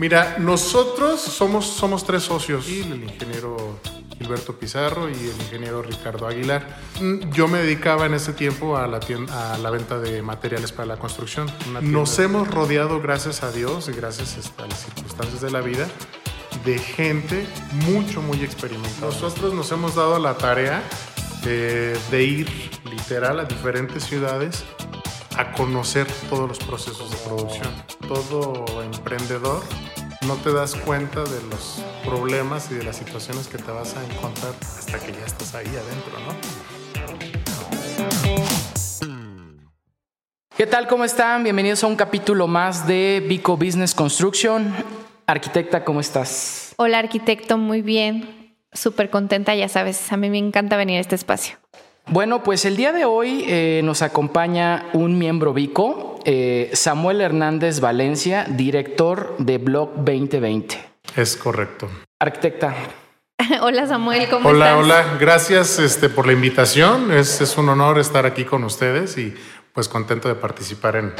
Mira, nosotros somos, somos tres socios, el ingeniero Gilberto Pizarro y el ingeniero Ricardo Aguilar. Mm, yo me dedicaba en ese tiempo a la, a la venta de materiales para la construcción. Nos hemos rodeado, gracias a Dios y gracias a las circunstancias de la vida, de gente mucho, muy experimentada. Nosotros nos hemos dado la tarea de, de ir literal a diferentes ciudades a conocer todos los procesos de producción. Todo emprendedor no te das cuenta de los problemas y de las situaciones que te vas a encontrar hasta que ya estás ahí adentro, ¿no? ¿Qué tal? ¿Cómo están? Bienvenidos a un capítulo más de Vico Business Construction. Arquitecta, ¿cómo estás? Hola, arquitecto, muy bien. Súper contenta, ya sabes, a mí me encanta venir a este espacio. Bueno, pues el día de hoy eh, nos acompaña un miembro Vico, eh, Samuel Hernández Valencia, director de Blog 2020. Es correcto. Arquitecta. hola Samuel, ¿cómo hola, estás? Hola, hola, gracias este, por la invitación. Es, es, un honor estar aquí con ustedes y pues contento de participar en,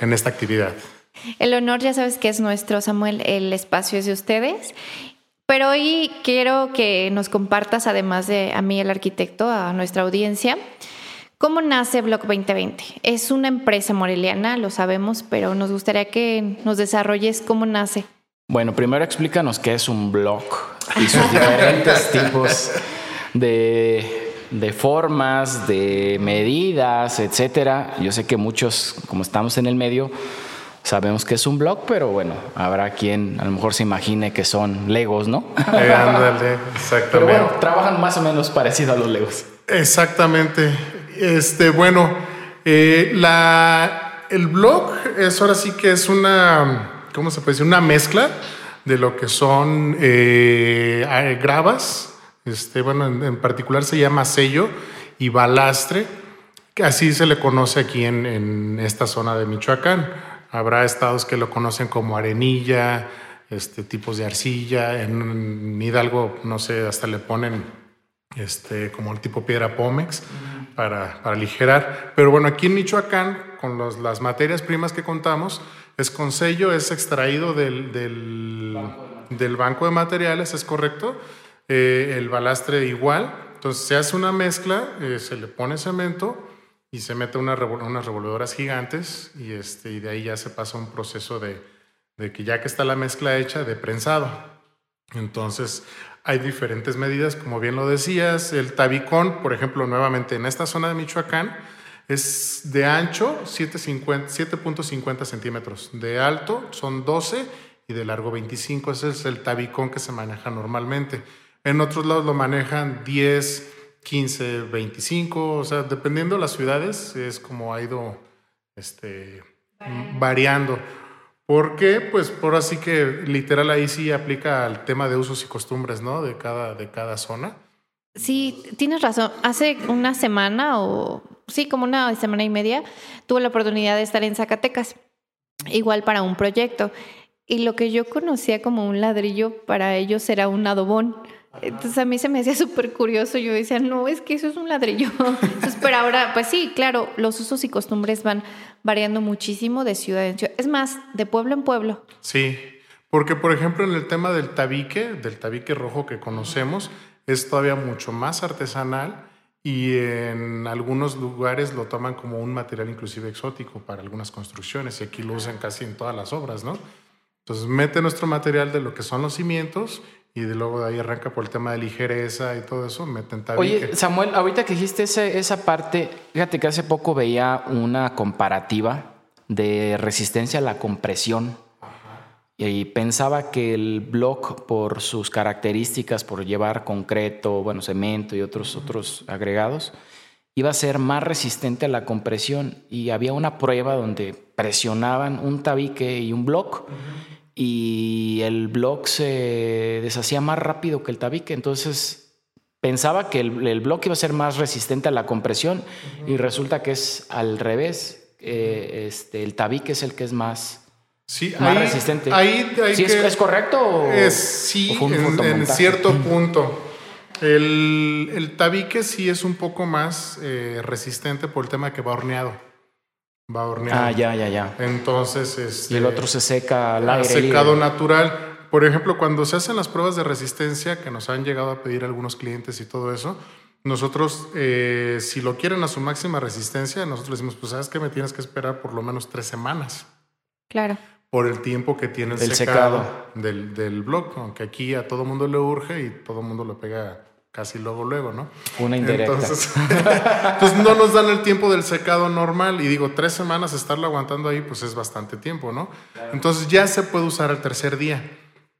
en esta actividad. El honor ya sabes que es nuestro, Samuel, el espacio es de ustedes pero hoy quiero que nos compartas, además de a mí, el arquitecto, a nuestra audiencia, cómo nace Block 2020. Es una empresa moreliana, lo sabemos, pero nos gustaría que nos desarrolles cómo nace. Bueno, primero explícanos qué es un blog y sus diferentes tipos de, de formas, de medidas, etcétera. Yo sé que muchos, como estamos en el medio, Sabemos que es un blog, pero bueno, habrá quien a lo mejor se imagine que son Legos, ¿no? Eh, ándale, exactamente. Pero bueno, trabajan más o menos parecido a los Legos. Exactamente. Este, bueno, eh, la, el blog es ahora sí que es una, ¿cómo se puede decir? Una mezcla de lo que son eh, gravas, este, bueno, en, particular se llama sello y balastre, que así se le conoce aquí en, en esta zona de Michoacán. Habrá estados que lo conocen como arenilla, este, tipos de arcilla. En, Hidalgo, no sé, hasta le ponen este, como el tipo piedra Pómex para, para aligerar. Pero bueno, aquí en Michoacán, con las materias primas que contamos, es con sello, es extraído del, del, del banco de materiales, es correcto. Eh, el balastre igual. Entonces se hace una mezcla, eh, se le pone cemento y se mete una unas revolvedoras gigantes y, este, y de ahí ya se pasa un proceso de, de, que ya que está la mezcla hecha, de prensado. Entonces hay diferentes medidas, como bien lo decías, el tabicón, por ejemplo, nuevamente en esta zona de Michoacán, es de ancho 7.50 centímetros, de alto son 12 y de largo 25, ese es el tabicón que se maneja normalmente. En otros lados lo manejan 10, 15, 25, o sea, dependiendo de las ciudades, es como ha ido este, variando. ¿Por qué? Pues por así que literal ahí sí aplica al tema de usos y costumbres, ¿no? De cada, de cada zona. Sí, tienes razón. Hace una semana o sí, como una semana y media, tuve la oportunidad de estar en Zacatecas, igual para un proyecto. Y lo que yo conocía como un ladrillo, para ellos era un adobón. Entonces a mí se me hacía súper curioso. Yo decía, no, es que eso es un ladrillo. Entonces, pero ahora, pues sí, claro, los usos y costumbres van variando muchísimo de ciudad en ciudad. Es más, de pueblo en pueblo. Sí, porque por ejemplo en el tema del tabique, del tabique rojo que conocemos, es todavía mucho más artesanal y en algunos lugares lo toman como un material inclusive exótico para algunas construcciones y aquí lo usan casi en todas las obras, ¿no? Entonces mete nuestro material de lo que son los cimientos y de luego de ahí arranca por el tema de ligereza y todo eso, meten tabique. Oye, Samuel, ahorita que dijiste ese, esa parte, fíjate que hace poco veía una comparativa de resistencia a la compresión. Y pensaba que el block por sus características, por llevar concreto, bueno, cemento y otros, otros agregados, iba a ser más resistente a la compresión. Y había una prueba donde presionaban un tabique y un block y el block se deshacía más rápido que el tabique. Entonces pensaba que el, el bloque iba a ser más resistente a la compresión y resulta que es al revés. Eh, este, el tabique es el que es más, sí, más ahí, resistente. Ahí, ahí ¿Sí que, es, es, correcto? O, es, sí, o en, en, cierto punto. El, el, tabique sí es un poco más eh, resistente por el tema que va horneado. Va horneado. Ah, ya, ya, ya. Entonces, este, Y el otro se seca al aire. secado libre. natural. Por ejemplo, cuando se hacen las pruebas de resistencia que nos han llegado a pedir algunos clientes y todo eso, nosotros, eh, si lo quieren a su máxima resistencia, nosotros les decimos, pues sabes que me tienes que esperar por lo menos tres semanas Claro. por el tiempo que tiene el El secado, secado. Del, del blog, aunque aquí a todo mundo le urge y todo mundo lo pega casi luego, luego, ¿no? Una indirecta. Entonces, pues no nos dan el tiempo del secado normal y digo, tres semanas estarlo aguantando ahí, pues es bastante tiempo, ¿no? Entonces ya se puede usar el tercer día,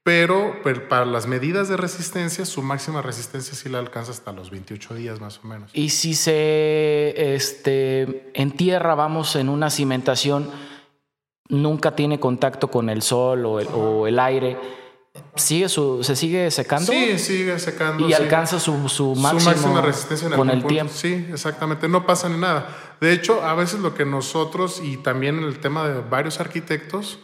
pero, pero para las medidas de resistencia, su máxima resistencia sí la alcanza hasta los 28 días más o menos. Y si se este, entierra, vamos, en una cimentación, nunca tiene contacto con el sol o el, o el aire, ¿sigue su, ¿se sigue secando? Sí, sigue secando. y sí. alcanza su, su, su máximo máxima resistencia en con el punto. tiempo. Sí, exactamente. No pasa ni nada. De hecho, a veces lo que nosotros, y también en el tema de varios arquitectos,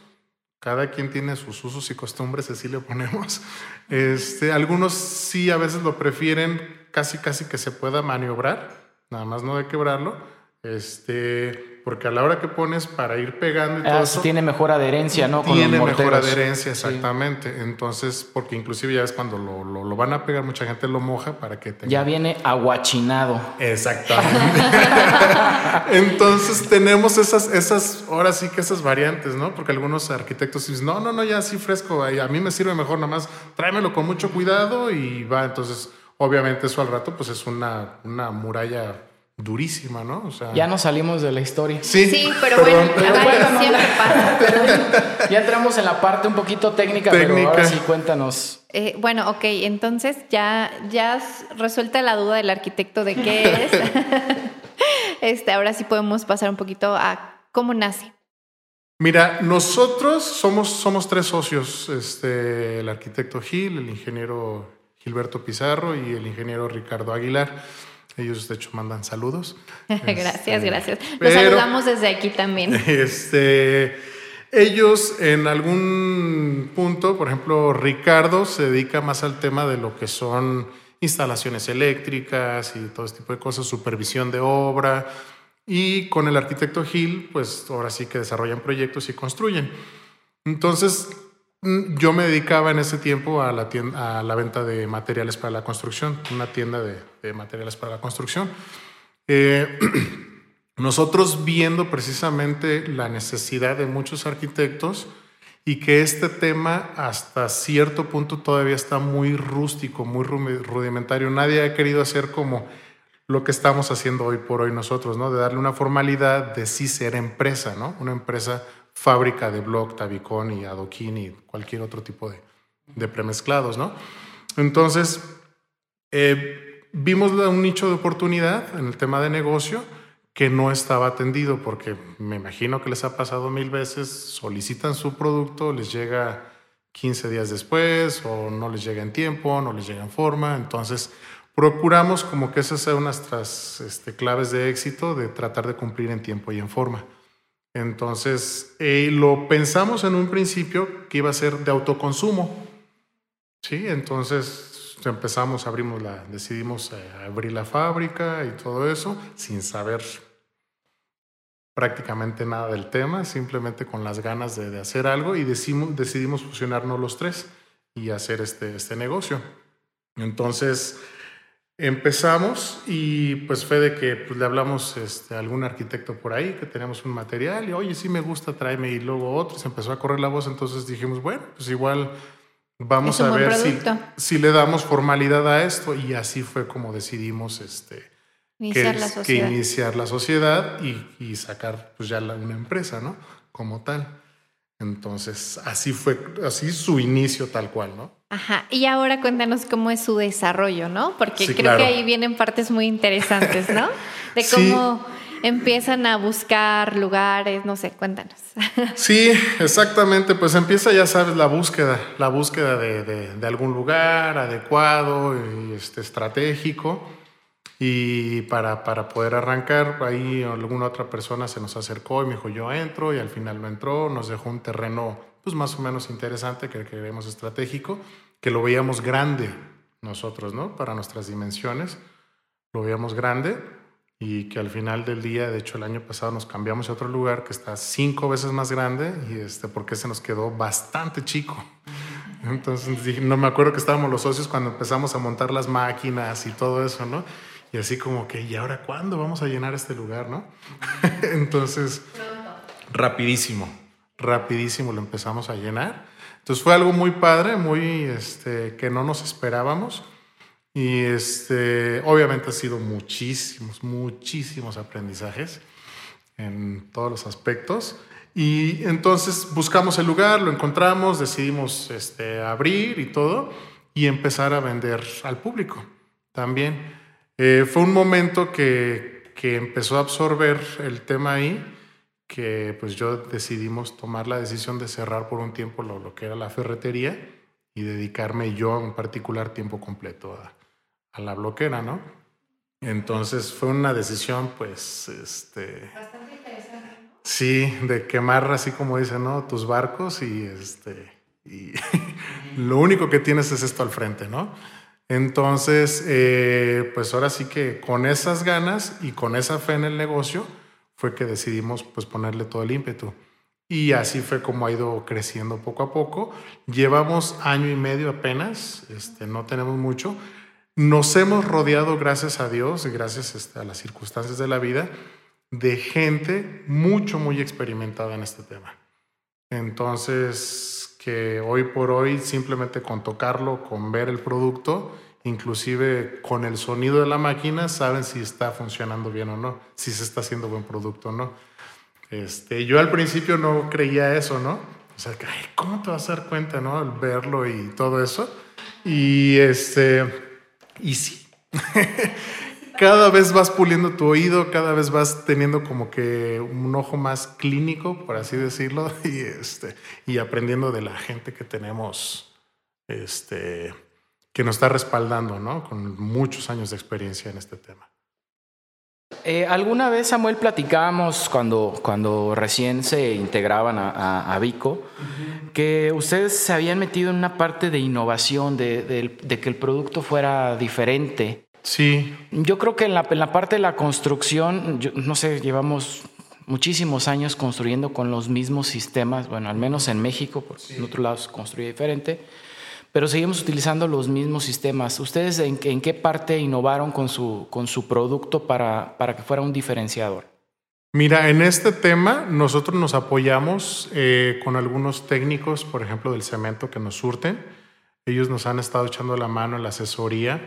cada quien tiene sus usos y costumbres, así le ponemos. Este, algunos sí a veces lo prefieren casi casi que se pueda maniobrar, nada más no de quebrarlo. Este, porque a la hora que pones para ir pegando y todo Ah, eso, tiene mejor adherencia, ¿no? Tiene mejor adherencia, exactamente. Entonces, porque inclusive ya es cuando lo, lo- lo van a pegar, mucha gente lo moja para que tenga Ya viene aguachinado. Exactamente. Entonces tenemos esas, esas, ahora sí que esas variantes, ¿no? Porque algunos arquitectos dicen, no, no, no, ya así fresco, a mí me sirve mejor, nada más tráemelo con mucho cuidado y va. Entonces, obviamente eso al rato, pues es una, una muralla durísima, ¿no? O sea, Ya nos salimos de la historia. Sí, Sí, pero perdón. bueno, siempre pasa. Ya entramos en la parte un poquito técnica, pero Técnica. ahora sí cuéntanos. Eh, bueno, ok, entonces ya, ya resuelta la duda del arquitecto de qué es. este, ahora sí podemos pasar un poquito a cómo nace. Mira, nosotros somos, somos tres socios, este, el arquitecto Gil, el ingeniero Gilberto Pizarro y el ingeniero Ricardo Aguilar. Ellos de hecho mandan saludos. gracias, Este, gracias. Los pero- saludamos desde aquí también. Este, ellos en algún punto, por ejemplo, Ricardo se dedica más al tema de lo que son instalaciones eléctricas y todo este tipo de cosas, supervisión de obra. Y con el arquitecto Gil, pues ahora sí que desarrollan proyectos y construyen. Entonces, yo me dedicaba en ese tiempo a la, tienda, a la venta de materiales para la construcción, una tienda de, materiales para la construcción. Eh, nosotros viendo precisamente la necesidad de muchos arquitectos y que este tema hasta cierto punto todavía está muy rústico, muy rudimentario. Nadie ha querido hacer como lo que estamos haciendo hoy por hoy nosotros, ¿no? De darle una formalidad de sí ser empresa, ¿no? Una empresa fábrica de bloc, tabicón y adoquín y cualquier otro tipo de, de premezclados, ¿no? Entonces, eh, vimos un nicho de oportunidad en el tema de negocio que no estaba atendido porque me imagino que les ha pasado mil veces, solicitan su producto, les llega 15 días después o no les llega en tiempo, no les llega en forma, entonces procuramos como que esas sean nuestras este, claves de éxito de tratar de cumplir en tiempo y en forma. Entonces, eh, lo pensamos en un principio que iba a ser de autoconsumo. Sí, entonces empezamos, abrimos la, decidimos eh, abrir la fábrica y todo eso sin saber prácticamente nada del tema, simplemente con las ganas de, hacer algo y decidimos fusionarnos los tres y hacer este, este negocio. Entonces empezamos y pues fue de que pues, le hablamos este, a algún arquitecto por ahí que teníamos un material y oye, sí me gusta, tráeme y luego otro, se empezó a correr la voz, entonces dijimos, bueno, pues igual vamos a ver si, si le damos formalidad a esto y así fue como decidimos este, Iniciar que, la que iniciar la sociedad y, y sacar pues ya la- una empresa, ¿no? Como tal. Entonces, así fue, así su inicio tal cual, ¿no? Ajá, y ahora cuéntanos cómo es su desarrollo, ¿no? Porque Sí, creo claro. que ahí vienen partes muy interesantes, ¿no? De Sí. cómo empiezan a buscar lugares, no sé, cuéntanos. Sí, exactamente. Pues empieza, ya sabes, la búsqueda, la búsqueda de, de- de algún lugar adecuado y este, estratégico. Y para, para poder arrancar, ahí alguna otra persona se nos acercó y me dijo, yo entro, y al final no entró, nos dejó un terreno pues más o menos interesante, que creemos estratégico, que lo veíamos grande nosotros, ¿no? Para nuestras dimensiones, lo veíamos grande. y que al final del día, de hecho el año pasado nos cambiamos a otro lugar que está cinco veces más grande y este, porque se nos quedó bastante chico. Entonces dije, no me acuerdo que estábamos los socios cuando empezamos a montar las máquinas y todo eso, ¿no? Y así como que, ¿y ahora cuándo vamos a llenar este lugar, no? Entonces, rapidísimo, rapidísimo lo empezamos a llenar. Entonces fue algo muy padre, muy, este, que no nos esperábamos. Y este, obviamente ha sido muchísimos, muchísimos aprendizajes en todos los aspectos. Y entonces buscamos el lugar, lo encontramos, decidimos este, abrir y todo y empezar a vender al público también. Eh, fue un momento que, que, empezó a absorber el tema ahí, que pues yo decidimos tomar la decisión de cerrar por un tiempo lo, lo que era la ferretería y dedicarme yo en particular tiempo completo a, a la bloquera, ¿no? Entonces fue una decisión, pues, este... Bastante interesante. Sí, de quemar, así como dicen, ¿no? Tus barcos y este... Y lo único que tienes es esto al frente, ¿no? Entonces, eh, pues ahora sí que con esas ganas y con esa fe en el negocio fue que decidimos pues ponerle todo el ímpetu. Y así fue como ha ido creciendo poco a poco. Llevamos año y medio apenas, este, no tenemos mucho, nos hemos rodeado, gracias a Dios gracias este, a las circunstancias de la vida, de gente mucho, muy experimentada en este tema. Entonces, que hoy por hoy, simplemente con tocarlo, con ver el producto, inclusive con el sonido de la máquina, saben si está funcionando bien o no, si se está haciendo buen producto o no. Este, yo al principio no creía eso, ¿no? O sea, ¿cómo te vas a dar cuenta, no? Al verlo y todo eso. Y este y sí, cada vez vas puliendo tu oído, cada vez vas teniendo como que un ojo más clínico, por así decirlo, y, este, y aprendiendo de la gente que tenemos, este, que nos está respaldando, ¿no? Con muchos años de experiencia en este tema. Eh, alguna vez, Samuel, platicábamos cuando, cuando recién se integraban a, Vico, que ustedes se habían metido en una parte de innovación, de, que el producto fuera diferente. Sí. Yo creo que en la, en la parte de la construcción, no sé, llevamos muchísimos años construyendo con los mismos sistemas, bueno, al menos en México, porque en otros lados se construye diferente pero seguimos utilizando los mismos sistemas. ¿Ustedes en, qué parte innovaron con su, con su producto para, para que fuera un diferenciador? Mira, en este tema nosotros nos apoyamos eh, con algunos técnicos, por ejemplo, del cemento que nos surten. Ellos nos han estado echando la mano en la asesoría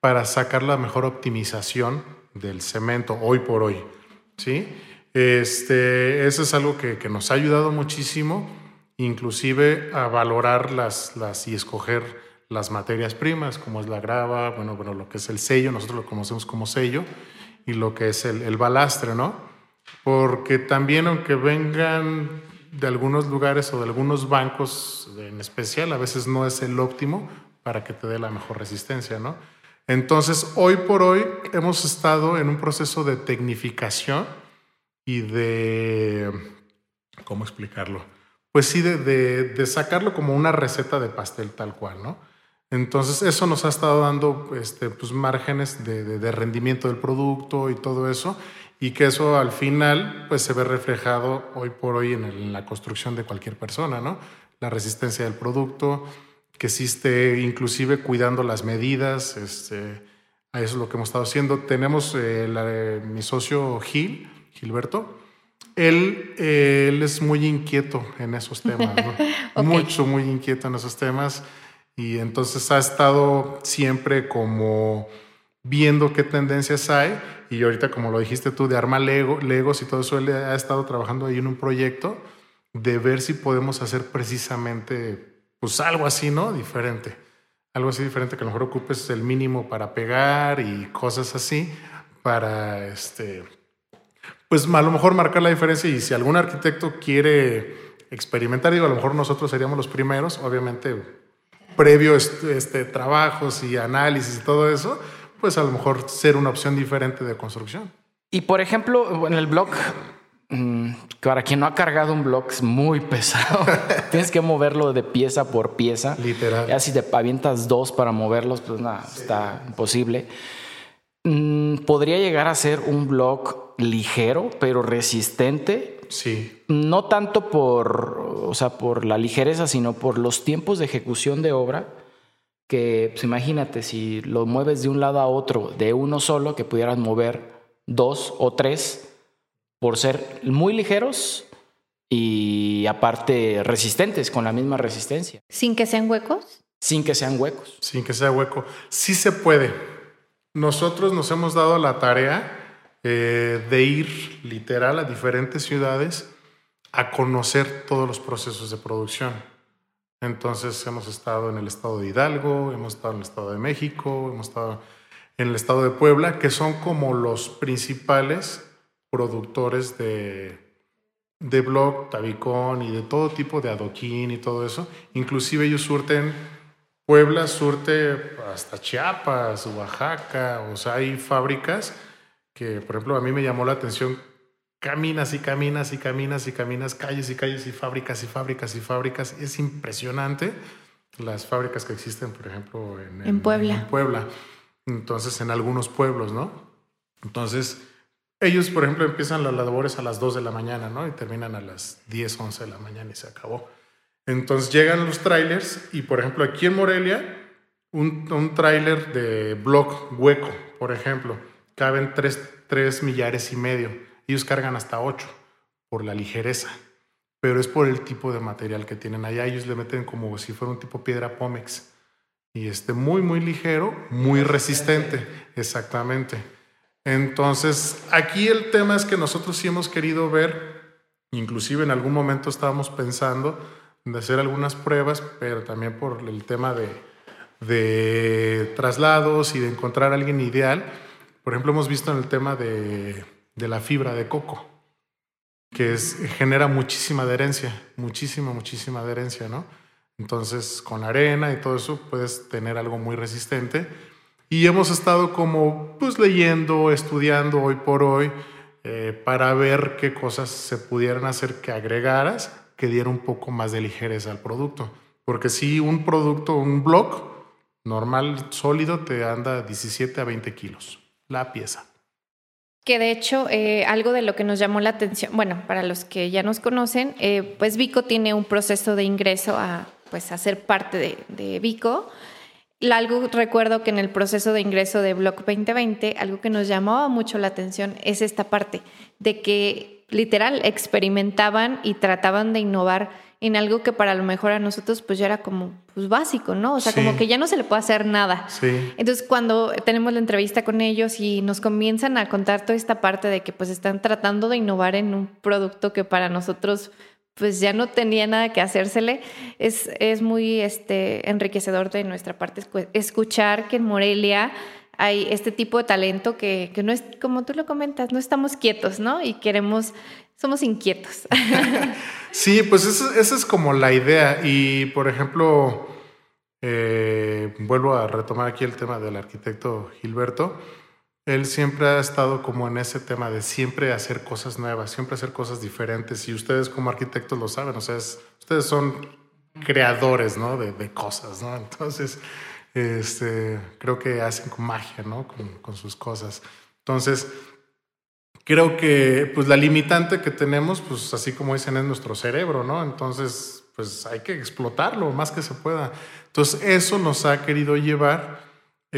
para sacar la mejor optimización del cemento hoy por hoy. ¿sí? Este, eso es algo que, que nos ha ayudado muchísimo inclusive a valorar las, las y escoger las materias primas, como es la grava, bueno, bueno, lo que es el sello, nosotros lo conocemos como sello, y lo que es el, el balastre, ¿no? Porque también aunque vengan de algunos lugares o de algunos bancos en especial, a veces no es el óptimo para que te dé la mejor resistencia, ¿no? Entonces, hoy por hoy hemos estado en un proceso de tecnificación y de, ¿cómo explicarlo? pues sí, de, sacarlo como una receta de pastel tal cual, ¿no? Entonces eso nos ha estado dando este, pues, márgenes de, rendimiento del producto y todo eso, y que eso al final pues se ve reflejado hoy por hoy en, la construcción de cualquier persona, ¿no? La resistencia del producto, que sí esté inclusive cuidando las medidas, este, eso es lo que hemos estado haciendo. Tenemos eh, mi socio Gil, Gilberto, él, él es muy inquieto en esos temas, mucho, muy inquieto en esos temas. Y entonces ha estado siempre como viendo qué tendencias hay. Y ahorita, como lo dijiste tú, de armar Lego, Legos y todo eso, él ha estado trabajando ahí en un proyecto de ver si podemos hacer precisamente pues algo así, ¿no? Diferente. Algo así diferente que a lo mejor ocupes el mínimo para pegar y cosas así para este pues a lo mejor marcar la diferencia y si algún arquitecto quiere experimentar, digo, a lo mejor nosotros seríamos los primeros, obviamente previo este, este, trabajos y análisis y todo eso, pues a lo mejor ser una opción diferente de construcción. Y por ejemplo, en el blog, para quien no ha cargado un blog es muy pesado. Tienes que moverlo de pieza por pieza. Literal. Ya si te avientas dos para moverlos, pues nada, está imposible. Mm, podría llegar a ser un blog ligero, pero resistente. Sí. No tanto por, o sea, por la ligereza, sino por los tiempos de ejecución de obra. Que, pues imagínate, si lo mueves de un lado a otro, de uno solo, que pudieras mover dos o tres, por ser muy ligeros y aparte resistentes, con la misma resistencia. ¿Sin que sean huecos? Sin que sean huecos. Sin que sea hueco. Sí se puede nosotros nos hemos dado la tarea eh, de ir literal a diferentes ciudades a conocer todos los procesos de producción. Entonces hemos estado en el estado de Hidalgo, hemos estado en el estado de México, hemos estado en el estado de Puebla, que son como los principales productores de, de blog, tabicón y de todo tipo de adoquín y todo eso. Inclusive ellos surten Puebla surte hasta Chiapas, Oaxaca, o sea, hay fábricas que, por ejemplo, a mí me llamó la atención, caminas y caminas y caminas y caminas, calles y calles y fábricas y fábricas y fábricas, es impresionante las fábricas que existen, por ejemplo, en, Puebla. En Puebla. Entonces, en algunos pueblos, ¿no? Entonces, ellos, por ejemplo, empiezan las labores a las 2 de la mañana, ¿no? Y terminan a las 10, 11 de la mañana y se acabó. Entonces llegan los trailers y, por ejemplo, aquí en Morelia, un, un tráiler de block hueco, por ejemplo, caben tres, millares y medio. Ellos cargan hasta ocho por la ligereza, pero es por el tipo de material que tienen allá. Ellos le meten como si fuera un tipo piedra Pomex. Y este muy, muy ligero, muy resistente. Exactamente. Entonces, aquí el tema es que nosotros sí hemos querido ver, inclusive en algún momento estábamos pensando, de hacer algunas pruebas, pero también por el tema de, traslados y de encontrar a alguien ideal. Por ejemplo, hemos visto en el tema de, de la fibra de coco, que es, genera muchísima adherencia, muchísima, muchísima adherencia, ¿no? Entonces, con arena y todo eso puedes tener algo muy resistente. Y hemos estado como pues leyendo, estudiando hoy por hoy eh, para ver qué cosas se pudieran hacer que agregaras que diera un poco más de ligereza al producto. Porque si un producto, un block normal, sólido, te anda 17 a 20 kilos la pieza. Que de hecho, eh, algo de lo que nos llamó la atención, bueno, para los que ya nos conocen, eh, pues Vico tiene un proceso de ingreso a, pues, a ser parte de Vico. Algo recuerdo que en el proceso de ingreso de Block 2020, algo que nos llamaba mucho la atención es esta parte de que literal experimentaban y trataban de innovar en algo que para lo mejor a nosotros pues ya era como pues básico, ¿no? O sea, como que ya no se le puede hacer nada. Sí. Entonces cuando tenemos la entrevista con ellos y nos comienzan a contar toda esta parte de que pues están tratando de innovar en un producto que para nosotros pues ya no tenía nada que hacérsele, es, es muy este, enriquecedor de nuestra parte escuchar que en Morelia hay este tipo de talento que, no es, como tú lo comentas, no estamos quietos, ¿no? Y queremos, somos inquietos. sí, pues esa es como la idea. Y, por ejemplo, eh, vuelvo a retomar aquí el tema del arquitecto Gilberto. Él siempre ha estado como en ese tema de siempre hacer cosas nuevas, siempre hacer cosas diferentes. Y ustedes como arquitectos lo saben, o sea, ustedes son creadores, ¿no? De, cosas, ¿no? Entonces este, creo que hacen con magia, ¿no? Con, sus cosas. Entonces, creo que pues la limitante que tenemos, pues así como dicen, es nuestro cerebro, ¿no? Entonces, pues hay que explotarlo más que se pueda. Entonces, eso nos ha querido llevar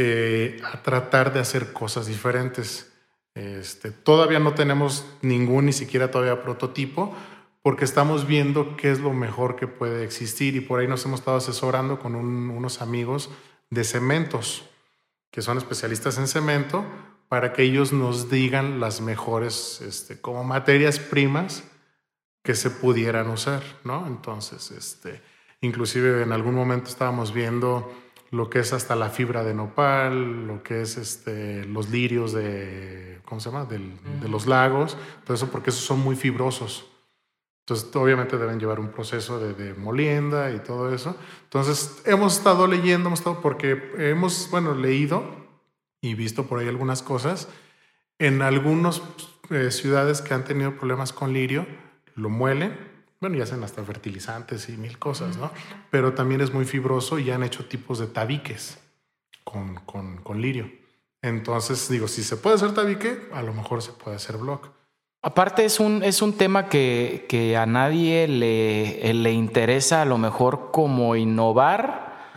eh, a tratar de hacer cosas diferentes. Este, todavía no tenemos ningún, ni siquiera todavía prototipo, porque estamos viendo qué es lo mejor que puede existir y por ahí nos hemos estado asesorando con unos amigos de cementos, que son especialistas en cemento, para que ellos nos digan las mejores este, como materias primas que se pudieran usar, ¿no? Entonces, este, inclusive en algún momento estábamos viendo lo que es hasta la fibra de nopal, lo que es este, los lirios de, ¿cómo se llama? de los lagos, todo eso porque esos son muy fibrosos. Entonces, obviamente deben llevar un proceso de, molienda y todo eso. Entonces, hemos estado leyendo, hemos estado, porque hemos, bueno, leído y visto por ahí algunas cosas. En algunas eh, ciudades que han tenido problemas con lirio, lo muelen, bueno, y hacen hasta fertilizantes y mil cosas, ¿no? Pero también es muy fibroso y han hecho tipos de tabiques con, con, con lirio. Entonces, digo, si se puede hacer tabique, a lo mejor se puede hacer block. Aparte es un, es un tema que, que a nadie le, le, interesa a lo mejor como innovar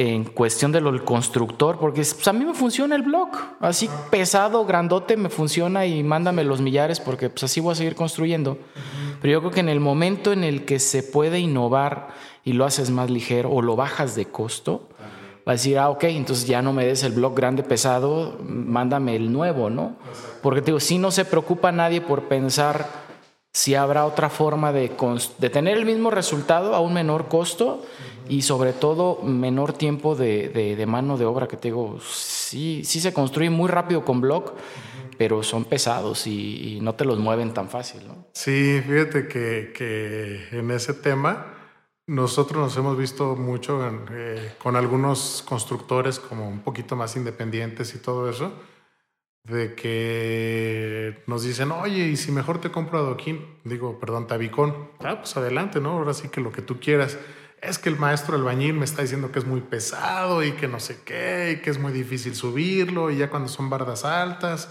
en cuestión de lo del constructor, porque pues, a mí me funciona el blog, así pesado, grandote, me funciona y mándame los millares porque pues así voy a seguir construyendo. Pero yo creo que en el momento en el que se puede innovar y lo haces más ligero o lo bajas de costo, va a decir, ah, ok, entonces ya no me des el blog grande pesado, mándame el nuevo, ¿no? Porque te digo, si no se preocupa nadie por pensar si habrá otra forma de, tener el mismo resultado a un menor costo y sobre todo menor tiempo de, mano de obra, que te digo, sí, sí se construye muy rápido con blog, pero son pesados y, no te los mueven tan fácil, ¿no? Sí, fíjate que, que en ese tema nosotros nos hemos visto mucho eh, con algunos constructores como un poquito más independientes y todo eso, de que nos dicen, oye, y si mejor te compro adoquín, digo, perdón, tabicón, ah, pues adelante, ¿no? Ahora sí que lo que tú quieras. Es que el maestro albañil me está diciendo que es muy pesado y que no sé qué, y que es muy difícil subirlo, y ya cuando son bardas altas.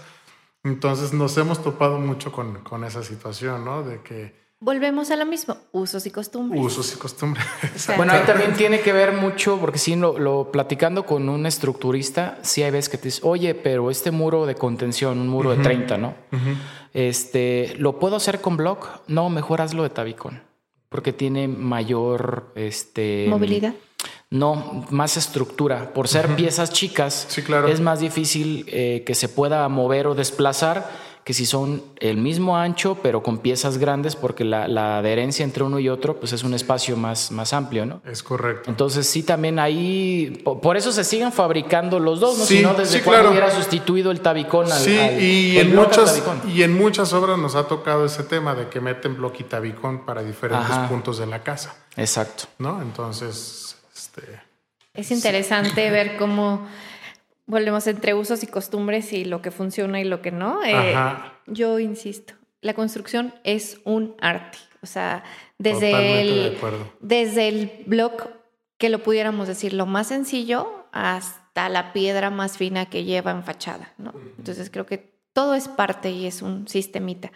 Entonces nos hemos topado mucho con, con esa situación, ¿no? De que Volvemos a lo mismo, usos y costumbres. Usos y costumbres. bueno, ahí también tiene que ver mucho, porque si lo, lo, platicando con un estructurista, sí hay veces que te dice, oye, pero este muro de contención, un muro de 30, ¿no? Este, ¿lo puedo hacer con block? No, mejor hazlo de tabicón, porque tiene mayor, este... Movilidad. No, más estructura. Por ser piezas chicas, sí, claro. es más difícil eh, que se pueda mover o desplazar que si son el mismo ancho, pero con piezas grandes, porque la, la, adherencia entre uno y otro pues es un espacio más, más amplio, ¿no? Es correcto. Entonces sí, también ahí, por eso se siguen fabricando los dos, ¿no? si no, desde cuando hubiera sustituido el tabicón al, sí, al, y, en muchas, y en muchas obras nos ha tocado ese tema de que meten bloque y tabicón para diferentes Ajá. puntos de la casa. Exacto. ¿No? Entonces, este... Es interesante ver cómo volvemos entre usos y costumbres y lo que funciona y lo que no. Eh, yo insisto, la construcción es un arte. O sea, desde el, desde el blog, que lo pudiéramos decir, lo más sencillo hasta la piedra más fina que lleva en fachada. ¿no? Entonces creo que todo es parte y es un sistemita.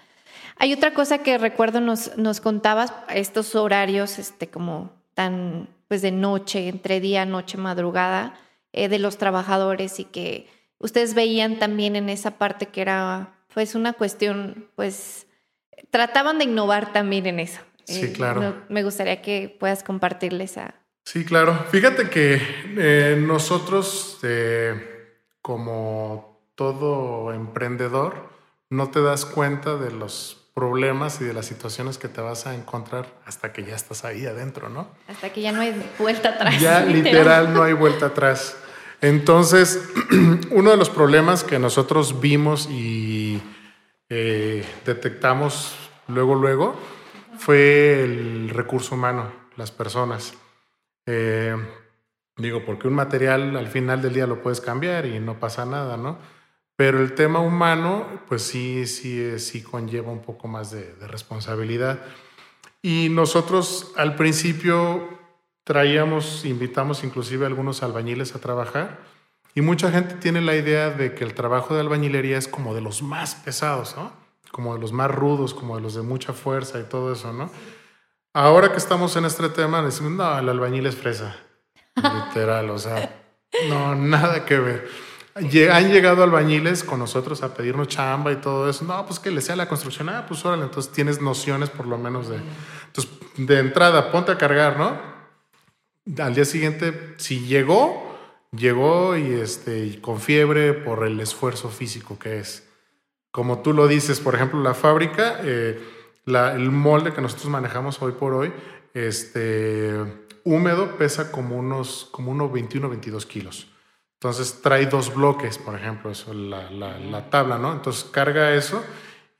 Hay otra cosa que recuerdo nos, nos contabas, estos horarios este, como tan pues de noche, entre día, noche, madrugada eh, de los trabajadores y que ustedes veían también en esa parte que era pues una cuestión, pues trataban de innovar también en eso. Sí, eh, claro. me gustaría que puedas compartirles a... Sí, claro. Fíjate que eh, nosotros, como todo emprendedor, no te das cuenta de los problemas y de las situaciones que te vas a encontrar hasta que ya estás ahí adentro, ¿no? Hasta que ya no hay vuelta atrás. Ya literal no hay vuelta atrás. Entonces, uno de los problemas que nosotros vimos y eh, detectamos luego, luego, fue el recurso humano, las personas. Eh, digo, porque un material al final del día lo puedes cambiar y no pasa nada, ¿no? Pero el tema humano, pues sí, sí, sí conlleva un poco más de, de responsabilidad. Y nosotros al principio traíamos, invitamos inclusive a algunos albañiles a trabajar y mucha gente tiene la idea de que el trabajo de albañilería es como de los más pesados, ¿no? Como de los más rudos, como de los de mucha fuerza y todo eso, ¿no? Ahora que estamos en este tema, decimos, no, el albañil es fresa. Literal, o sea, no, nada que ver. Han llegado albañiles con nosotros a pedirnos chamba y todo eso. No, pues que le sea la construcción. Ah, pues órale, entonces tienes nociones por lo menos de... Entonces, de entrada, ponte a cargar, ¿no? Al día siguiente, si llegó, llegó y, este, con fiebre por el esfuerzo físico que es. Como tú lo dices, por ejemplo, la fábrica, eh, el molde que nosotros manejamos hoy por hoy, este, húmedo pesa como unos, como unos 21 22 kilos. Entonces trae dos bloques, por ejemplo, eso, la, la, tabla, ¿no? Entonces carga eso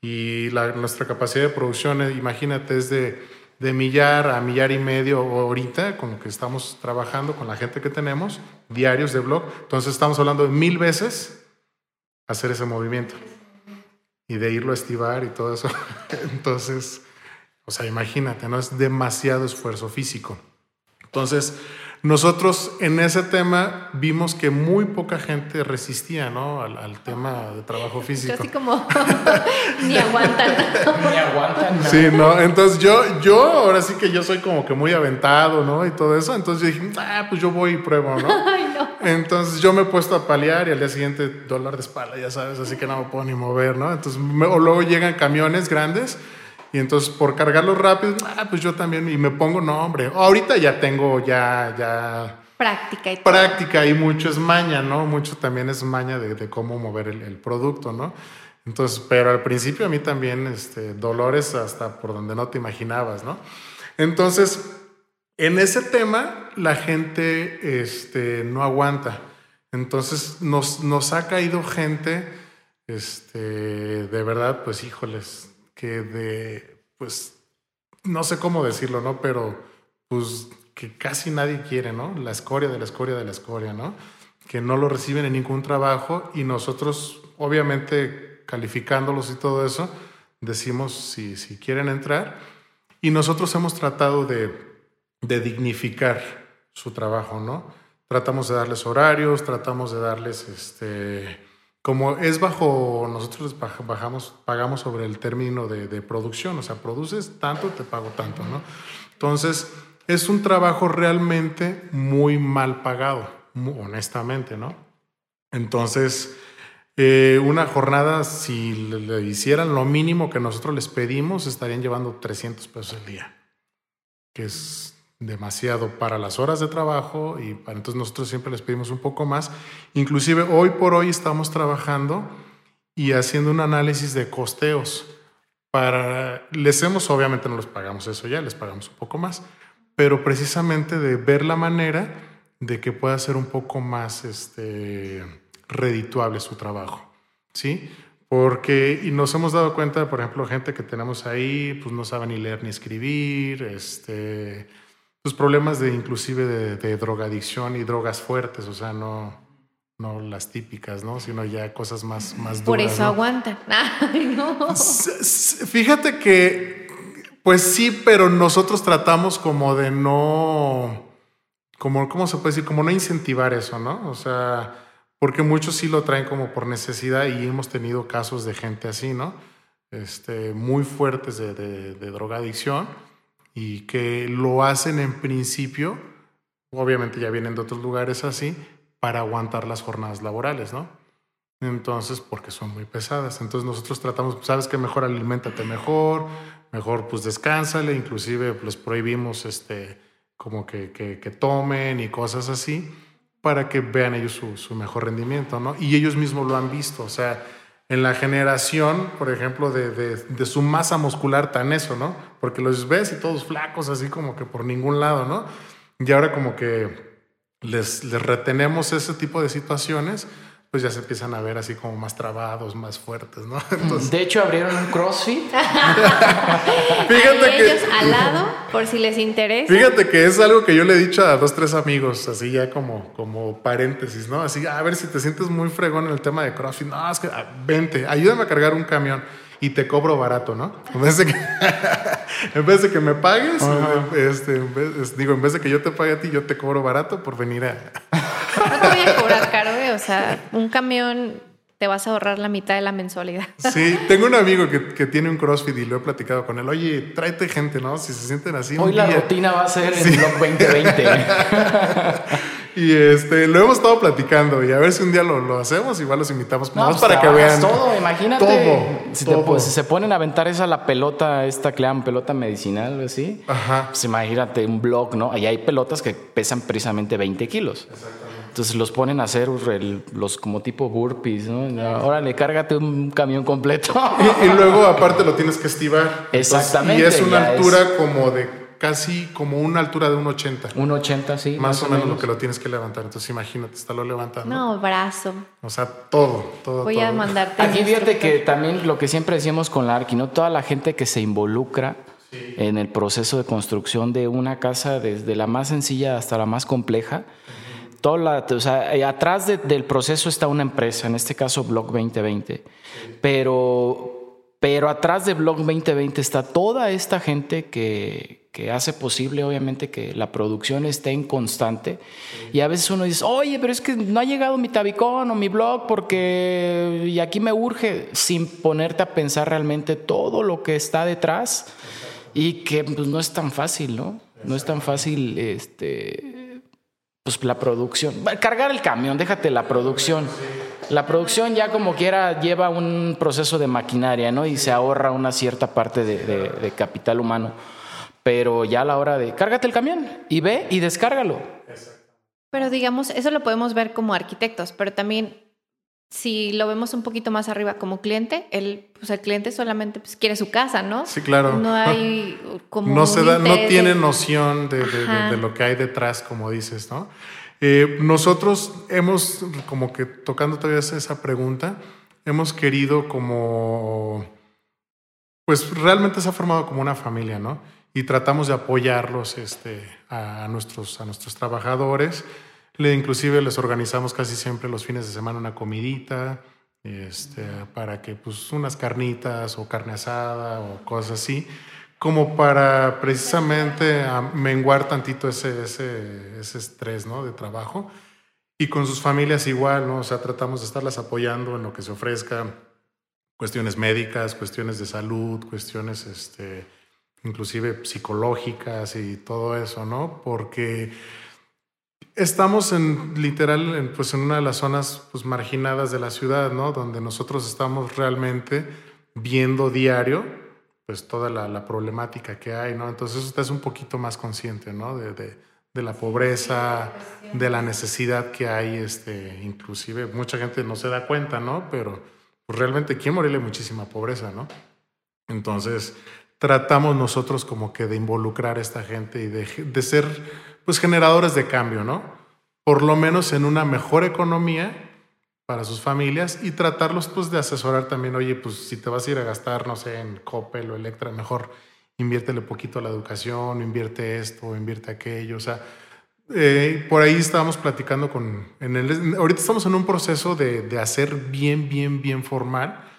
y nuestra capacidad de producción, eh, imagínate, es de de millar a millar y medio ahorita con lo que estamos trabajando, con la gente que tenemos, diarios de blog. Entonces estamos hablando de mil veces hacer ese movimiento y de irlo a estivar y todo eso. Entonces, o sea, imagínate, ¿no? Es demasiado esfuerzo físico. Entonces, nosotros en ese tema vimos que muy poca gente resistía, ¿no? Al, al tema de trabajo físico. Así como ni aguantan. Ni aguantan. Sí, no, entonces yo, yo ahora sí que yo soy como que muy aventado, ¿no? Y todo eso, entonces yo dije, ah, pues yo voy y pruebo, ¿no? Ay, no. Entonces yo me he puesto a paliar y al día siguiente dólar de espalda, ya sabes, así que no me puedo ni mover, ¿no? Entonces me- o luego llegan camiones grandes y entonces por cargarlos rápido, ah, pues yo también y me pongo, no, hombre, ahorita ya tengo ya, ya Práctica y todo. práctica y mucho es maña, ¿no? Mucho también es maña de, de cómo mover el, el producto, ¿no? Entonces, pero al principio a mí también, este, dolores hasta por donde no te imaginabas, ¿no? Entonces, en ese tema, la gente este, no aguanta. Entonces, nos, nos ha caído gente, este, de verdad, pues, híjoles, de, pues, no sé cómo decirlo, ¿no? Pero, pues, que casi nadie quiere, ¿no? La escoria de la escoria de la escoria, ¿no? Que no lo reciben en ningún trabajo y nosotros, obviamente, calificándolos y todo eso, decimos si, si quieren entrar y nosotros hemos tratado de, de dignificar su trabajo, ¿no? Tratamos de darles horarios, tratamos de darles, este, como es bajo, nosotros bajamos, pagamos sobre el término de, de producción, o sea, produces tanto, te pago tanto, ¿no? Entonces, es un trabajo realmente muy mal pagado, honestamente, ¿no? Entonces, eh, una jornada, si le, le hicieran lo mínimo que nosotros les pedimos, estarían llevando 300 pesos al día, que es demasiado para las horas de trabajo y para, entonces nosotros siempre les pedimos un poco más. Inclusive hoy por hoy estamos trabajando y haciendo un análisis de costeos. Para, les hemos, obviamente no les pagamos eso ya, les pagamos un poco más, pero precisamente de ver la manera de que pueda ser un poco más este, redituable su trabajo, ¿sí? Porque y nos hemos dado cuenta, por ejemplo, gente que tenemos ahí, pues no sabe ni leer ni escribir, este, pues problemas de inclusive de, de drogadicción y drogas fuertes, o sea, no, no las típicas, ¿no? Sino ya cosas más, más duras. Por eso ¿no? aguantan. Ay, no. Fíjate que, pues sí, pero nosotros tratamos como de no, como, ¿cómo se puede decir? Como no incentivar eso, ¿no? O sea, porque muchos sí lo traen como por necesidad y hemos tenido casos de gente así, ¿no? Este, muy fuertes de, de, de drogadicción y que lo hacen en principio, obviamente ya vienen de otros lugares así, para aguantar las jornadas laborales, ¿no? Entonces, porque son muy pesadas. Entonces nosotros tratamos, sabes que mejor aliméntate mejor, mejor pues descánsale, inclusive les prohibimos este, como que, que, que tomen y cosas así, para que vean ellos su, su mejor rendimiento, ¿no? Y ellos mismos lo han visto, o sea, en la generación, por ejemplo, de, de, su masa muscular tan eso, ¿no? Porque los ves y todos flacos, así como que por ningún lado, ¿no? Y ahora como que les retenemos ese tipo de situaciones, pues ya se empiezan a ver así como más trabados, más fuertes, ¿no? Entonces, De hecho, abrieron un CrossFit. fíjate Ahí que, ellos al lado, por si les interesa. fíjate que es algo que yo le he dicho a dos, tres amigos, así ya como, como paréntesis, ¿no? Así, a ver si te sientes muy fregón en el tema de CrossFit. No, es que ah, vente, ayúdame a cargar un camión y te cobro barato, ¿no? En vez de que, en vez de que me pagues, este, en vez- digo, en vez de que yo te pague a ti, yo te cobro barato por venir a, No te voy a cobrar caro. O sea, un camión te vas a ahorrar la mitad de la mensualidad. Sí, tengo un amigo que, que tiene un CrossFit y lo he platicado con él. Oye, tráete gente, ¿no? Si se sienten así. Hoy la día. rutina va a ser el Blog 2020. Y este, lo hemos estado platicando y a ver si un día lo, lo hacemos. Igual los invitamos No, más pues para que vean. todo, imagínate. Todo, si, te- todo. pues, si se ponen a aventar esa la pelota, esta que le llaman pelota medicinal, o así. Ajá. Pues imagínate un blog, ¿no? Ahí hay pelotas que pesan precisamente 20 kilos. Entonces los ponen a hacer el- los como tipo burpees, ¿no? Órale, cárgate un camión completo. Y, y luego aparte lo tienes que estivar. Entonces, Exactamente, y es una altura es- como de casi como una altura de un 80. un 80, sí. más o menos lo que lo tienes que levantar. Entonces imagínate, estarlo levantando. No, brazo. O sea, todo, todo. Voy a mandarte. Aquí fíjate que también lo que siempre decíamos con la Arqui, ¿no? Toda la gente que se involucra en el proceso de construcción de una casa, desde la más sencilla hasta la más compleja, toda la, o sea, eh, atrás de- del proceso está una empresa, en este caso Blog 2020, pero, pero atrás de Blog 2020 está toda esta gente que, que hace posible obviamente que la producción esté en constante. Y a veces uno dice, oye, pero es que no ha llegado mi tabicón o mi blog porque y aquí me urge sin ponerte a pensar realmente todo lo que está detrás y que pues, no es tan fácil, ¿no? No es tan fácil este, pues la producción. Cargar el camión, déjate la producción. La producción ya como quiera lleva un proceso de maquinaria, ¿no? Y se ahorra una cierta parte de, capital humano. Pero ya a la hora de cárgate el camión y ve y descárgalo. Pero digamos, eso lo podemos ver como arquitectos, pero también si lo vemos un poquito más arriba como cliente, el, pues el cliente solamente pues, quiere su casa, ¿no? Sí, claro. No hay como. No, se da, no tiene noción de, de, lo que hay detrás, como dices, ¿no? Eh, nosotros hemos, como que tocando todavía esa pregunta, hemos querido como. Pues realmente se ha formado como una familia, ¿no? Y tratamos de apoyarlos este, a, nuestros, a nuestros trabajadores le, inclusive les organizamos casi siempre los fines de semana una comidita, este, para que pues unas carnitas o carne asada o cosas así, como para precisamente menguar tantito ese, ese, ese estrés ¿no? de trabajo. Y con sus familias igual, ¿no? O sea, tratamos de estarlas apoyando en lo que se ofrezca, cuestiones médicas, cuestiones de salud, cuestiones este, inclusive psicológicas y todo eso, ¿no? Porque Estamos en literal, en, pues en una de las zonas pues, marginadas de la ciudad, ¿no? Donde nosotros estamos realmente viendo diario, pues toda la, problemática que hay, ¿no? Entonces usted es un poquito más consciente, ¿no? De, de, la pobreza, de la necesidad que hay, este, inclusive mucha gente no se da cuenta, ¿no? Pero pues, realmente aquí en Morelia muchísima pobreza, ¿no? Entonces tratamos nosotros como que de involucrar a esta gente y de, de ser pues generadores de cambio, ¿no? Por lo menos en una mejor economía para sus familias y tratarlos pues de asesorar también, oye, pues si te vas a ir a gastar, no sé, en Coppel o Electra, mejor inviértele poquito a la educación, invierte esto, invierte aquello, o sea, eh, por ahí estábamos platicando con, en el, ahorita estamos en un proceso de, de hacer bien, bien, bien formal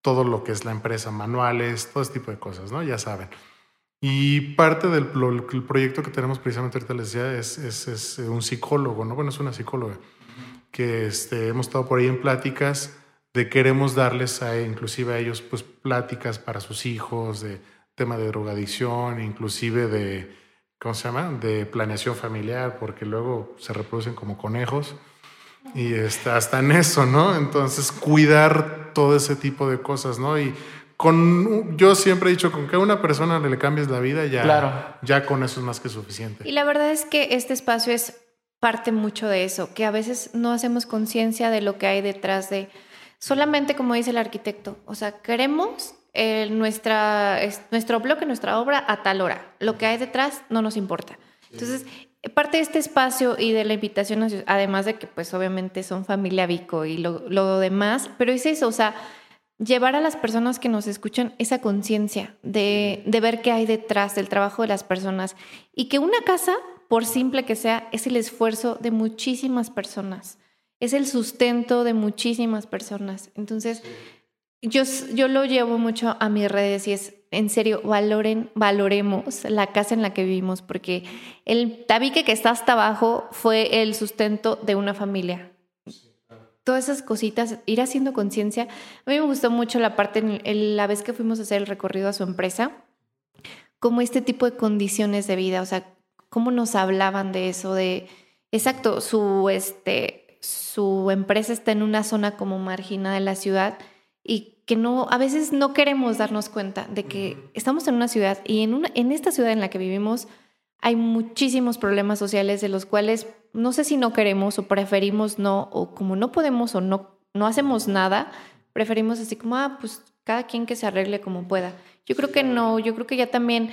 todo lo que es la empresa, manuales, todo ese tipo de cosas, ¿no? Ya saben. Y parte del proyecto que tenemos precisamente ahorita les decía es, es, un psicólogo, ¿no? Bueno, es una psicóloga que este, hemos estado por ahí en pláticas de queremos darles a, inclusive a ellos pues pláticas para sus hijos de tema de drogadicción, inclusive de, ¿cómo se llama? De planeación familiar, porque luego se reproducen como conejos y está hasta en eso, ¿no? Entonces cuidar todo ese tipo de cosas, ¿no? Y con yo siempre he dicho con que a una persona le cambies la vida ya ya con eso es más que suficiente. Y la verdad es que este espacio es parte mucho de eso, que a veces no hacemos conciencia de lo que hay detrás de solamente como dice el arquitecto, o sea, queremos nuestra nuestro bloque, nuestra obra a tal hora. Lo que hay detrás no nos importa. Entonces, parte de este espacio y de la invitación, además de que pues obviamente son familia Vico y lo, lo demás, pero es eso, o sea, llevar a las personas que nos escuchan esa conciencia de, ver qué hay detrás del trabajo de las personas y que una casa, por simple que sea, es el esfuerzo de muchísimas personas, es el sustento de muchísimas personas. Entonces, yo, yo lo llevo mucho a mis redes y es, en serio, valoren, valoremos la casa en la que vivimos, porque el tabique que está hasta abajo fue el sustento de una familia, todas esas cositas, ir haciendo conciencia. A mí me gustó mucho la parte, en la vez que fuimos a hacer el recorrido a su empresa, como este tipo de condiciones de vida, o sea, cómo nos hablaban de eso, de, exacto, su, este, su empresa está en una zona como marginada de la ciudad y que no, a veces no queremos darnos cuenta de que estamos en una ciudad y en, una, en esta ciudad en la que vivimos hay muchísimos problemas sociales de los cuales no sé si no queremos o preferimos no, o como no podemos o no, no hacemos nada, preferimos así como, ah, pues cada quien que se arregle como pueda. Yo creo que no, yo creo que ya también,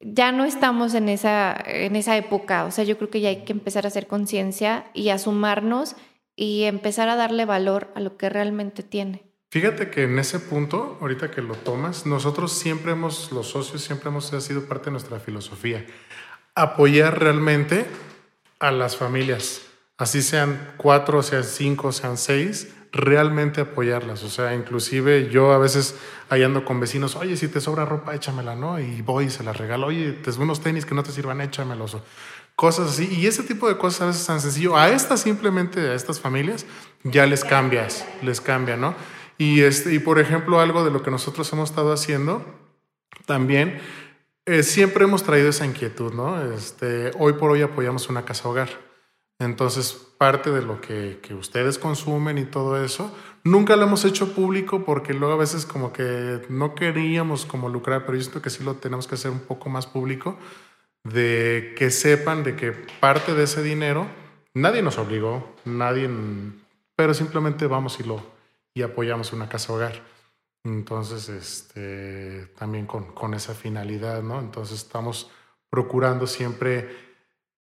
ya no estamos en esa, en esa época, o sea, yo creo que ya hay que empezar a hacer conciencia y a sumarnos y empezar a darle valor a lo que realmente tiene. Fíjate que en ese punto, ahorita que lo tomas, nosotros siempre hemos, los socios, siempre hemos sido parte de nuestra filosofía. Apoyar realmente a las familias, así sean cuatro, sean cinco, sean seis, realmente apoyarlas. O sea, inclusive yo a veces ahí ando con vecinos, oye, si te sobra ropa, échamela, ¿no? Y voy y se la regalo, oye, te unos tenis que no te sirvan, échamelos. Cosas así. Y ese tipo de cosas a veces tan sencillo. A estas simplemente, a estas familias, ya les cambias, les cambia, ¿no? Y, este, y por ejemplo, algo de lo que nosotros hemos estado haciendo también, eh, siempre hemos traído esa inquietud, ¿no? Este, hoy por hoy apoyamos una casa hogar. Entonces, parte de lo que, ustedes consumen y todo eso, nunca lo hemos hecho público porque luego a veces como que no queríamos como lucrar, pero yo siento que sí lo tenemos que hacer un poco más público, de que sepan de que parte de ese dinero, nadie nos obligó, nadie, pero simplemente vamos y lo y apoyamos una casa hogar. Entonces, este, también con, con esa finalidad, ¿no? Entonces estamos procurando siempre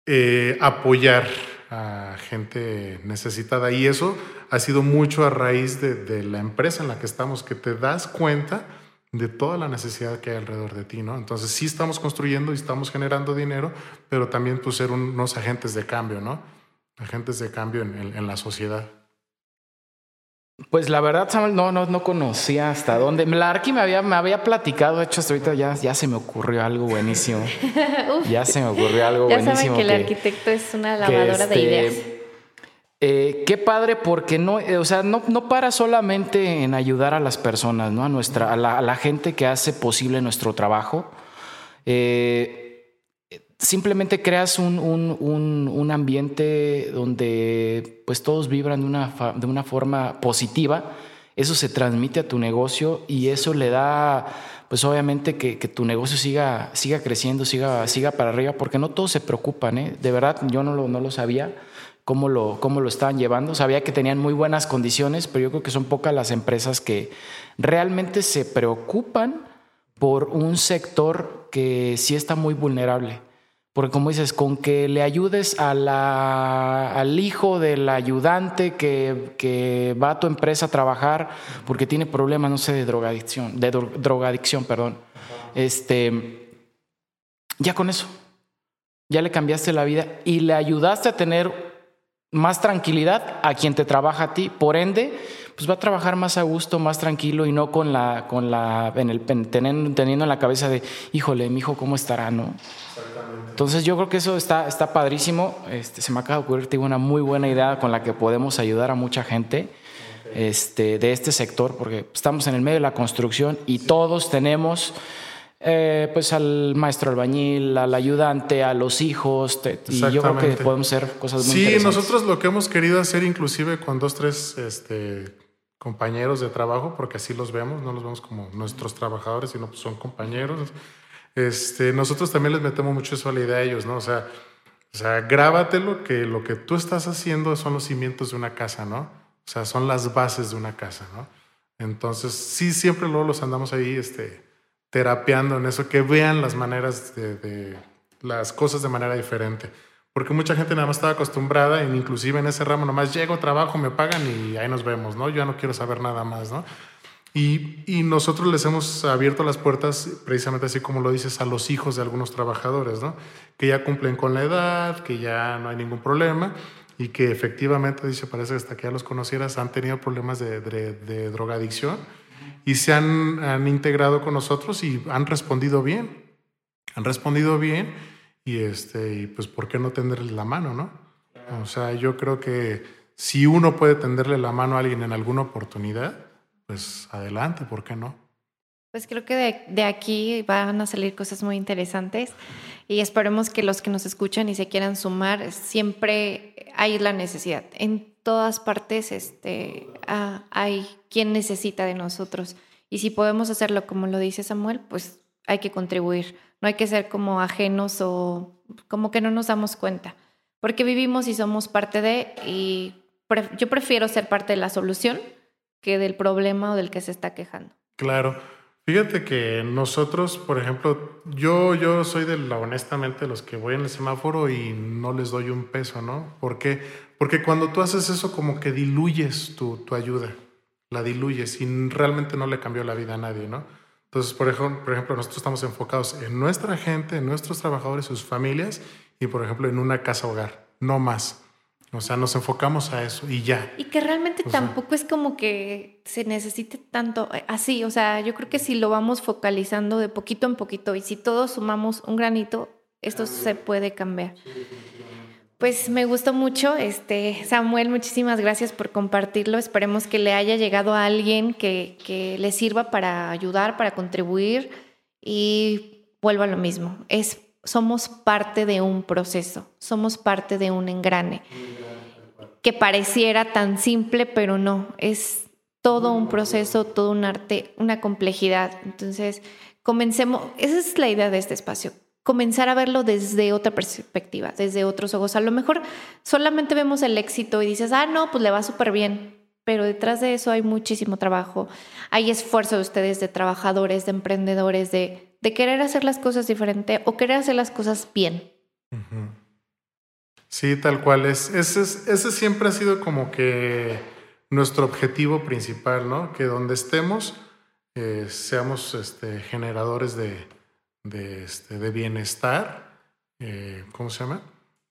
eh, apoyar a gente necesitada. Y eso ha sido mucho a raíz de, la empresa en la que estamos, que te das cuenta de toda la necesidad que hay alrededor de ti, ¿no? Entonces sí estamos construyendo y estamos generando dinero, pero también pues ser unos agentes de cambio, ¿no? Agentes de cambio en, en, la sociedad. Pues la verdad, Samuel, no, no, no conocía hasta dónde. Larky me había, me había platicado, de hecho, hasta ahorita ya, ya se me ocurrió algo buenísimo. ya se me ocurrió algo buenísimo. Ya saben que, el arquitecto es una lavadora de este, ideas. Eh, qué padre, porque no, eh, o sea, no, no, para solamente en ayudar a las personas, ¿no? A nuestra, a la, gente que hace posible nuestro trabajo. Eh, simplemente creas un, un, un, ambiente donde pues todos vibran de una, de una forma positiva, eso se transmite a tu negocio y eso le da pues obviamente que, que, tu negocio siga, siga creciendo, siga, siga para arriba, porque no todos se preocupan, ¿eh? de verdad yo no lo, no lo sabía cómo lo, cómo lo estaban llevando, sabía que tenían muy buenas condiciones, pero yo creo que son pocas las empresas que realmente se preocupan por un sector que sí está muy vulnerable. Porque como dices, con que le ayudes al hijo del ayudante que, va a tu empresa a trabajar porque tiene problemas, no sé, de drogadicción, de drogadicción, perdón. Este, ya con eso, ya le cambiaste la vida y le ayudaste a tener más tranquilidad a quien te trabaja a ti. Por ende, pues va a trabajar más a gusto, más tranquilo y no con la, con la, en el, teniendo, teniendo en la cabeza de, híjole, mi hijo, ¿cómo estará? ¿No? Entonces yo creo que eso está, está padrísimo. Este, se me acaba de ocurrir tengo una muy buena idea con la que podemos ayudar a mucha gente este, de este sector, porque estamos en el medio de la construcción y todos tenemos eh, pues al maestro albañil, al ayudante, a los hijos. y yo creo que podemos hacer cosas muy Sí, nosotros lo que hemos querido hacer inclusive con dos, tres este, compañeros de trabajo, porque así los vemos, no los vemos como nuestros trabajadores, sino pues son compañeros este, nosotros también les metemos mucho eso a la idea a ellos, ¿no? O sea, o sea, grábatelo que lo que tú estás haciendo son los cimientos de una casa, ¿no? O sea, son las bases de una casa, ¿no? Entonces, sí, siempre luego los andamos ahí, este, terapeando en eso, que vean las maneras de, de las cosas de manera diferente. Porque mucha gente nada más estaba acostumbrada, inclusive en ese ramo, nomás llego, trabajo, me pagan y ahí nos vemos, ¿no? Yo ya no quiero saber nada más, ¿no? Y, nosotros les hemos abierto las puertas, precisamente así como lo dices, a los hijos de algunos trabajadores, ¿no? Que ya cumplen con la edad, que ya no hay ningún problema y que efectivamente, dice, parece que hasta que ya los conocieras, han tenido problemas de, de, drogadicción y se han, han, integrado con nosotros y han respondido bien. Han respondido bien y, este, y pues, ¿por qué no tenderles la mano, no? O sea, yo creo que si uno puede tenderle la mano a alguien en alguna oportunidad, pues adelante, ¿por qué no? Pues creo que de, aquí van a salir cosas muy interesantes y esperemos que los que nos escuchan y se quieran sumar, siempre hay la necesidad. En todas partes este, ah, hay quien necesita de nosotros y si podemos hacerlo como lo dice Samuel, pues hay que contribuir. No hay que ser como ajenos o como que no nos damos cuenta, porque vivimos y somos parte de y yo prefiero ser parte de la solución que del problema o del que se está quejando. Claro. Fíjate que nosotros, por ejemplo, yo, yo soy de la, honestamente, los que voy en el semáforo y no les doy un peso, ¿no? ¿Por qué? Porque cuando tú haces eso, como que diluyes tu, tu ayuda, la diluyes y realmente no le cambió la vida a nadie, ¿no? Entonces, por ejemplo, por ejemplo, nosotros estamos enfocados en nuestra gente, en nuestros trabajadores, sus familias y, por ejemplo, en una casa hogar, no más. O sea, nos enfocamos a eso y ya. Y que realmente tampoco es como que se necesite tanto eh, así. O sea, yo creo que si lo vamos focalizando de poquito en poquito y si todos sumamos un granito, esto se puede cambiar. Pues me gustó mucho, este Samuel, muchísimas gracias por compartirlo. Esperemos que le haya llegado a alguien que, le sirva para ayudar, para contribuir y vuelvo a lo mismo. Es, somos parte de un proceso, somos parte de un engrane que pareciera tan simple, pero no, es todo un proceso, todo un arte, una complejidad. Entonces, comencemos, esa es la idea de este espacio, comenzar a verlo desde otra perspectiva, desde otros ojos. A lo mejor solamente vemos el éxito y dices, ah, no, pues le va súper bien, pero detrás de eso hay muchísimo trabajo, hay esfuerzo de ustedes, de trabajadores, de emprendedores, de, de querer hacer las cosas diferente o querer hacer las cosas bien. Sí, tal cual es. Ese, siempre ha sido como que nuestro objetivo principal, ¿no? Que donde estemos eh, seamos este, generadores de, de, este, de bienestar, eh, ¿cómo se llama?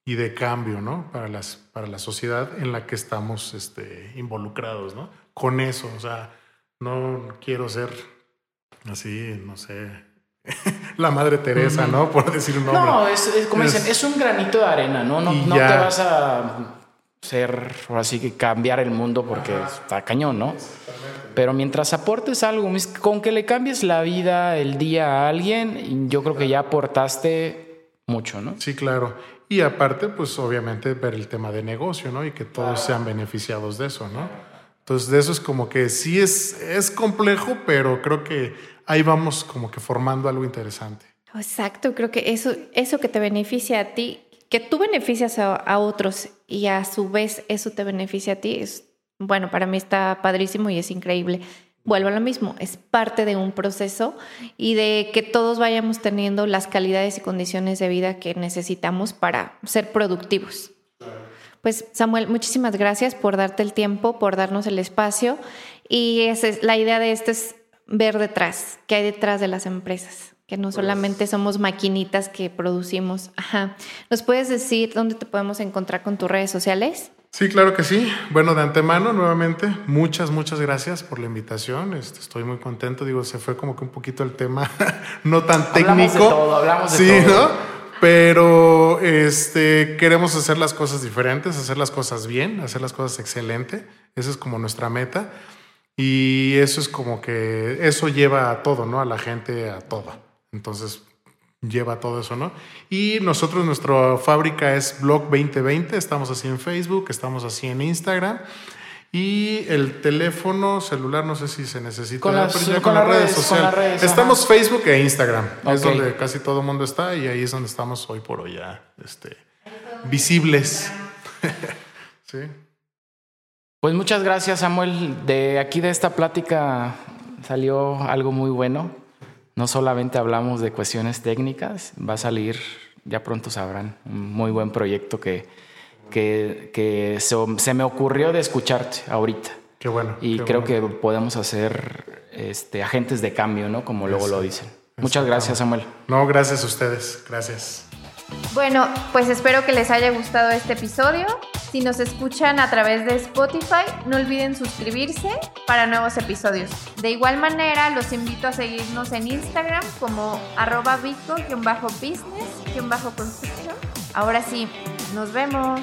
Y de cambio, ¿no? Para, las, para la sociedad en la que estamos este, involucrados, ¿no? Con eso, o sea, no quiero ser así, no sé, la Madre Teresa, ¿no? Por decir un nombre. No, es, como dicen, es un granito de arena, ¿no? No, no te vas a ser, o así que cambiar el mundo porque está cañón, ¿no? Pero mientras aportes algo, con que le cambies la vida, el día a alguien, yo creo que ya aportaste mucho, ¿no? Sí, claro. Y aparte, pues obviamente ver el tema de negocio, ¿no? Y que todos sean beneficiados de eso, ¿no? Entonces, de eso es como que sí es, es complejo, pero creo que ahí vamos como que formando algo interesante. Exacto, creo que eso, eso que te beneficia a ti, que tú beneficias a, a otros y a su vez eso te beneficia a ti, es bueno, para mí está padrísimo y es increíble. Vuelvo a lo mismo, es parte de un proceso y de que todos vayamos teniendo las calidades y condiciones de vida que necesitamos para ser productivos. Pues Samuel, muchísimas gracias por darte el tiempo, por darnos el espacio y es, la idea de esto es ver detrás, qué hay detrás de las empresas, que no pues solamente somos maquinitas que producimos. Ajá. ¿Nos puedes decir dónde te podemos encontrar con tus redes sociales? Sí, claro que sí. Bueno, de antemano, nuevamente, muchas, muchas gracias por la invitación. Este, estoy muy contento. Digo, se fue como que un poquito el tema no tan técnico. Hablamos de todo, hablamos de sí, ¿no? Pero este, queremos hacer las cosas diferentes, hacer las cosas bien, hacer las cosas excelente. Esa es como nuestra meta. Y eso es como que eso lleva a todo, ¿no? A la gente, a todo. Entonces, lleva todo eso, ¿no? Y nosotros, nuestra fábrica es Blog 2020, estamos así en Facebook, estamos así en Instagram. Y el teléfono celular, no sé si se necesita. Con las, redes, sociales. estamos Facebook e Instagram. Es donde casi todo el mundo está y ahí es donde estamos hoy por hoy ya este, visibles. sí. Pues muchas gracias, Samuel. De aquí de esta plática salió algo muy bueno no solamente hablamos de cuestiones técnicas, va a salir, ya pronto sabrán, un muy buen proyecto que, que, se, me ocurrió de escucharte ahorita. Qué bueno. Y creo que podemos hacer este, agentes de cambio, ¿no? Como luego lo dicen. Muchas gracias, Samuel. No, gracias a ustedes. Gracias. Bueno, pues espero que les haya gustado este episodio. Si nos escuchan a través de Spotify, no olviden suscribirse para nuevos episodios. De igual manera, los invito a seguirnos en Instagram como arroba vico-business-construction. Ahora sí, nos vemos.